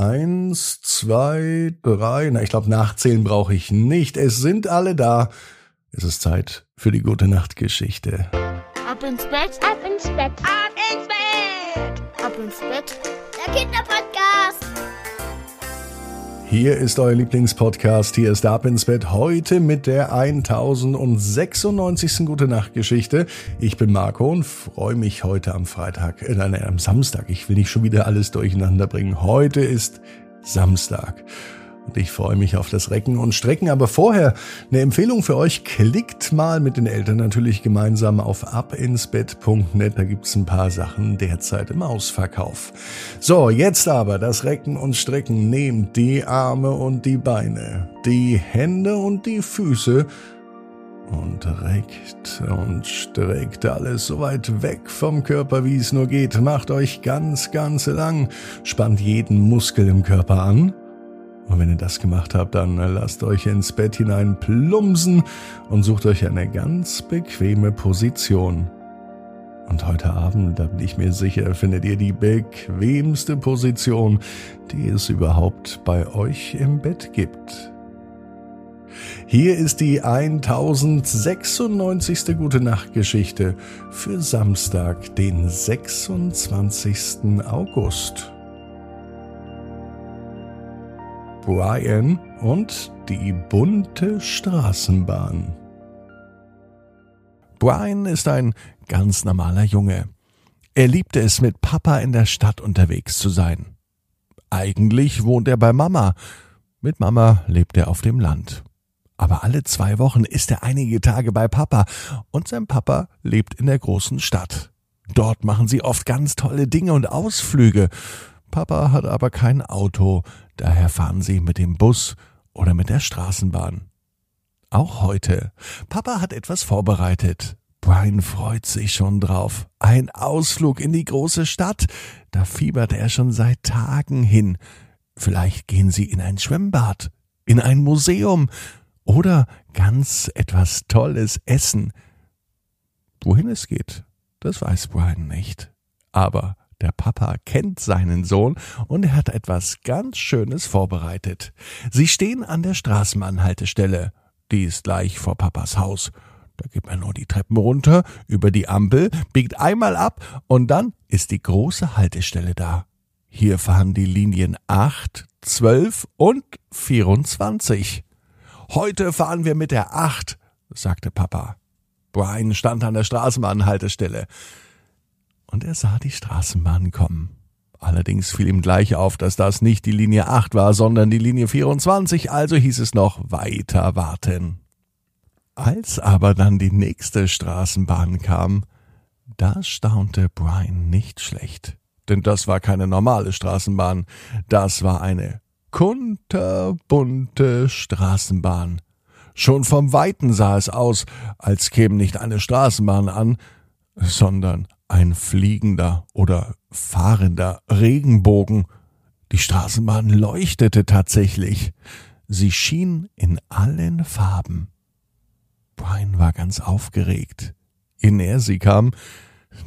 Eins, zwei, drei. Na, ich glaube, nachzählen brauche ich nicht. Es sind alle da. Es ist Zeit für die gute Nachtgeschichte. Ab ins Bett, ab ins Bett, ab ins Bett, ab ins Bett. Der Kinderpodcast. Hier ist euer Lieblingspodcast. Hier ist Ab ins Bett heute mit der 1096. Gute Nacht Geschichte. Ich bin Marco und freue mich heute am Freitag, äh, nein, am Samstag. Ich will nicht schon wieder alles durcheinander bringen. Heute ist Samstag. Und ich freue mich auf das Recken und Strecken. Aber vorher eine Empfehlung für euch. Klickt mal mit den Eltern natürlich gemeinsam auf abinsbett.net. Da gibt's ein paar Sachen derzeit im Ausverkauf. So, jetzt aber das Recken und Strecken. Nehmt die Arme und die Beine, die Hände und die Füße und reckt und streckt alles so weit weg vom Körper, wie es nur geht. Macht euch ganz, ganz lang. Spannt jeden Muskel im Körper an und wenn ihr das gemacht habt, dann lasst euch ins Bett hinein plumpsen und sucht euch eine ganz bequeme Position. Und heute Abend, da bin ich mir sicher, findet ihr die bequemste Position, die es überhaupt bei euch im Bett gibt. Hier ist die 1096. Gute Nacht Geschichte für Samstag, den 26. August. Brian und die bunte Straßenbahn. Brian ist ein ganz normaler Junge. Er liebte es, mit Papa in der Stadt unterwegs zu sein. Eigentlich wohnt er bei Mama. Mit Mama lebt er auf dem Land. Aber alle zwei Wochen ist er einige Tage bei Papa und sein Papa lebt in der großen Stadt. Dort machen sie oft ganz tolle Dinge und Ausflüge. Papa hat aber kein Auto, daher fahren sie mit dem Bus oder mit der Straßenbahn. Auch heute. Papa hat etwas vorbereitet. Brian freut sich schon drauf. Ein Ausflug in die große Stadt. Da fiebert er schon seit Tagen hin. Vielleicht gehen sie in ein Schwimmbad, in ein Museum oder ganz etwas Tolles essen. Wohin es geht, das weiß Brian nicht. Aber der Papa kennt seinen Sohn und er hat etwas ganz Schönes vorbereitet. Sie stehen an der Straßenbahnhaltestelle. Die ist gleich vor Papas Haus. Da geht man nur die Treppen runter, über die Ampel, biegt einmal ab und dann ist die große Haltestelle da. Hier fahren die Linien 8, 12 und 24. Heute fahren wir mit der 8, sagte Papa. Brian stand an der Straßenbahnhaltestelle und er sah die Straßenbahn kommen. Allerdings fiel ihm gleich auf, dass das nicht die Linie 8 war, sondern die Linie 24, also hieß es noch weiter warten. Als aber dann die nächste Straßenbahn kam, da staunte Brian nicht schlecht. Denn das war keine normale Straßenbahn, das war eine kunterbunte Straßenbahn. Schon vom Weiten sah es aus, als käme nicht eine Straßenbahn an, sondern ein fliegender oder fahrender Regenbogen. Die Straßenbahn leuchtete tatsächlich. Sie schien in allen Farben. Brian war ganz aufgeregt. Je näher sie kam,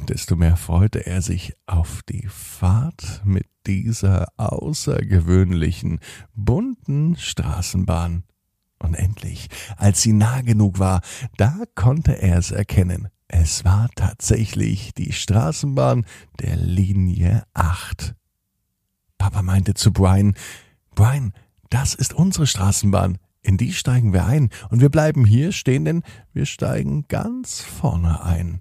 desto mehr freute er sich auf die Fahrt mit dieser außergewöhnlichen, bunten Straßenbahn. Und endlich, als sie nah genug war, da konnte er es erkennen. Es war tatsächlich die Straßenbahn der Linie 8. Papa meinte zu Brian, Brian, das ist unsere Straßenbahn. In die steigen wir ein und wir bleiben hier stehen, denn wir steigen ganz vorne ein.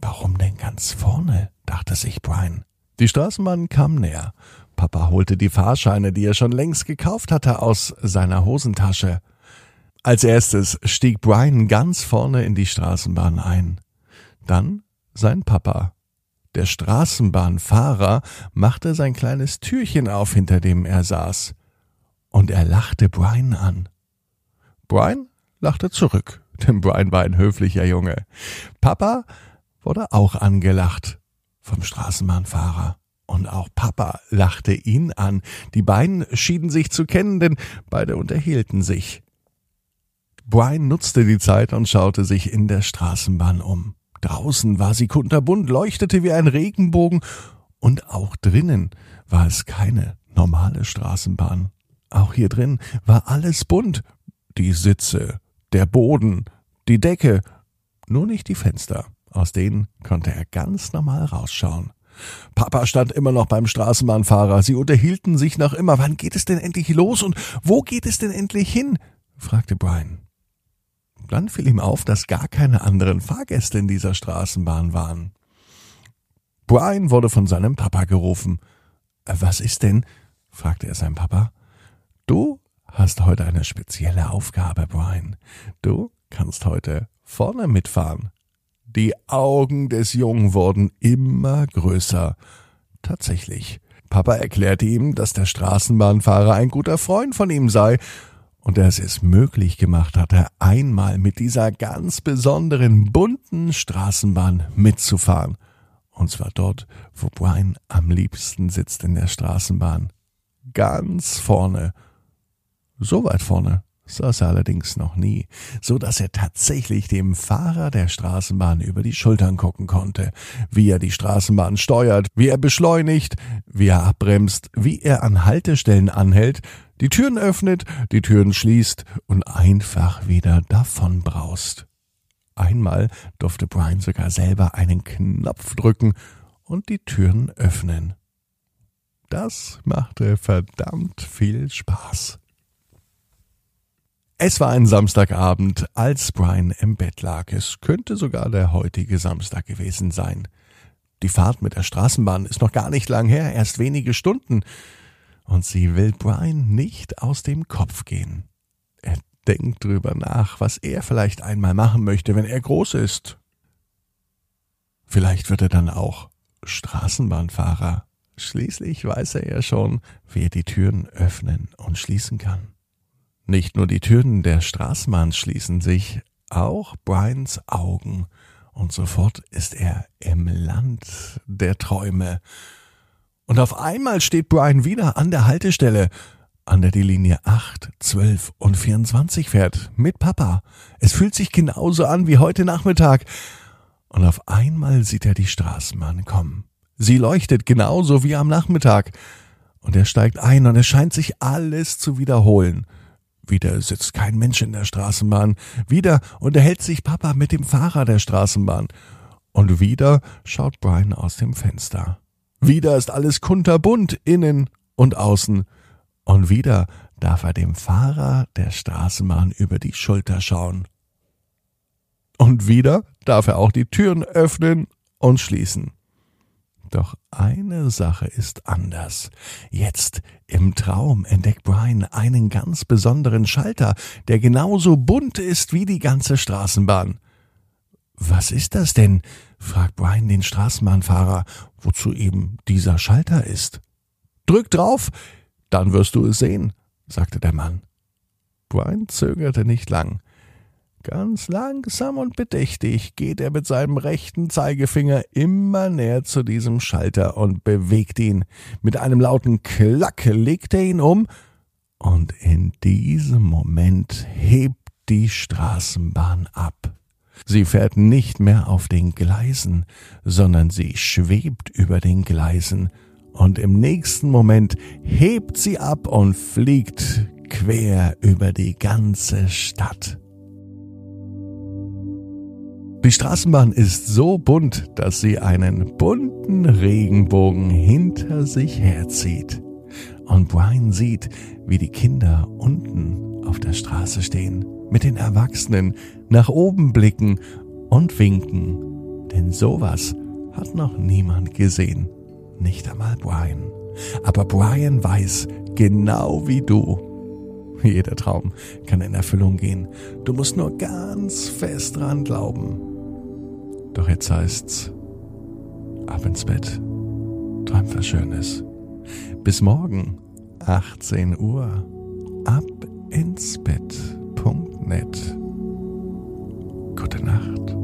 Warum denn ganz vorne? dachte sich Brian. Die Straßenbahn kam näher. Papa holte die Fahrscheine, die er schon längst gekauft hatte, aus seiner Hosentasche. Als erstes stieg Brian ganz vorne in die Straßenbahn ein. Dann sein Papa. Der Straßenbahnfahrer machte sein kleines Türchen auf, hinter dem er saß. Und er lachte Brian an. Brian lachte zurück, denn Brian war ein höflicher Junge. Papa wurde auch angelacht vom Straßenbahnfahrer. Und auch Papa lachte ihn an. Die beiden schieden sich zu kennen, denn beide unterhielten sich. Brian nutzte die Zeit und schaute sich in der Straßenbahn um. Draußen war sie kunterbunt, leuchtete wie ein Regenbogen, und auch drinnen war es keine normale Straßenbahn. Auch hier drin war alles bunt. Die Sitze, der Boden, die Decke, nur nicht die Fenster. Aus denen konnte er ganz normal rausschauen. Papa stand immer noch beim Straßenbahnfahrer. Sie unterhielten sich noch immer. Wann geht es denn endlich los und wo geht es denn endlich hin? fragte Brian. Dann fiel ihm auf, dass gar keine anderen Fahrgäste in dieser Straßenbahn waren. Brian wurde von seinem Papa gerufen. Äh, was ist denn? fragte er seinen Papa. Du hast heute eine spezielle Aufgabe, Brian. Du kannst heute vorne mitfahren. Die Augen des Jungen wurden immer größer. Tatsächlich. Papa erklärte ihm, dass der Straßenbahnfahrer ein guter Freund von ihm sei und er es möglich gemacht hatte, einmal mit dieser ganz besonderen bunten Straßenbahn mitzufahren. Und zwar dort, wo Brian am liebsten sitzt in der Straßenbahn. Ganz vorne. So weit vorne, saß er allerdings noch nie, so dass er tatsächlich dem Fahrer der Straßenbahn über die Schultern gucken konnte, wie er die Straßenbahn steuert, wie er beschleunigt, wie er abbremst, wie er an Haltestellen anhält, die Türen öffnet, die Türen schließt und einfach wieder davonbraust. Einmal durfte Brian sogar selber einen Knopf drücken und die Türen öffnen. Das machte verdammt viel Spaß. Es war ein Samstagabend, als Brian im Bett lag. Es könnte sogar der heutige Samstag gewesen sein. Die Fahrt mit der Straßenbahn ist noch gar nicht lang her, erst wenige Stunden. Und sie will Brian nicht aus dem Kopf gehen. Er denkt drüber nach, was er vielleicht einmal machen möchte, wenn er groß ist. Vielleicht wird er dann auch Straßenbahnfahrer. Schließlich weiß er ja schon, wie er die Türen öffnen und schließen kann. Nicht nur die Türen der Straßenbahn schließen sich, auch Brians Augen, und sofort ist er im Land der Träume. Und auf einmal steht Brian wieder an der Haltestelle, an der die Linie 8, 12 und 24 fährt, mit Papa. Es fühlt sich genauso an wie heute Nachmittag. Und auf einmal sieht er die Straßenbahn kommen. Sie leuchtet genauso wie am Nachmittag. Und er steigt ein und es scheint sich alles zu wiederholen. Wieder sitzt kein Mensch in der Straßenbahn. Wieder unterhält sich Papa mit dem Fahrer der Straßenbahn. Und wieder schaut Brian aus dem Fenster. Wieder ist alles kunterbunt, innen und außen. Und wieder darf er dem Fahrer der Straßenbahn über die Schulter schauen. Und wieder darf er auch die Türen öffnen und schließen. Doch eine Sache ist anders. Jetzt im Traum entdeckt Brian einen ganz besonderen Schalter, der genauso bunt ist wie die ganze Straßenbahn. Was ist das denn? fragt Brian den Straßenbahnfahrer, wozu eben dieser Schalter ist. Drück drauf, dann wirst du es sehen, sagte der Mann. Brian zögerte nicht lang. Ganz langsam und bedächtig geht er mit seinem rechten Zeigefinger immer näher zu diesem Schalter und bewegt ihn. Mit einem lauten Klack legt er ihn um, und in diesem Moment hebt die Straßenbahn ab. Sie fährt nicht mehr auf den Gleisen, sondern sie schwebt über den Gleisen, und im nächsten Moment hebt sie ab und fliegt quer über die ganze Stadt. Die Straßenbahn ist so bunt, dass sie einen bunten Regenbogen hinter sich herzieht. Und Brian sieht, wie die Kinder unten auf der Straße stehen, mit den Erwachsenen nach oben blicken und winken. Denn sowas hat noch niemand gesehen. Nicht einmal Brian. Aber Brian weiß, genau wie du, jeder Traum kann in Erfüllung gehen. Du musst nur ganz fest dran glauben. Doch jetzt heißt's, ab ins Bett. Träum was Schönes. Bis morgen, 18 Uhr. Ab ins Bett.net. Gute Nacht.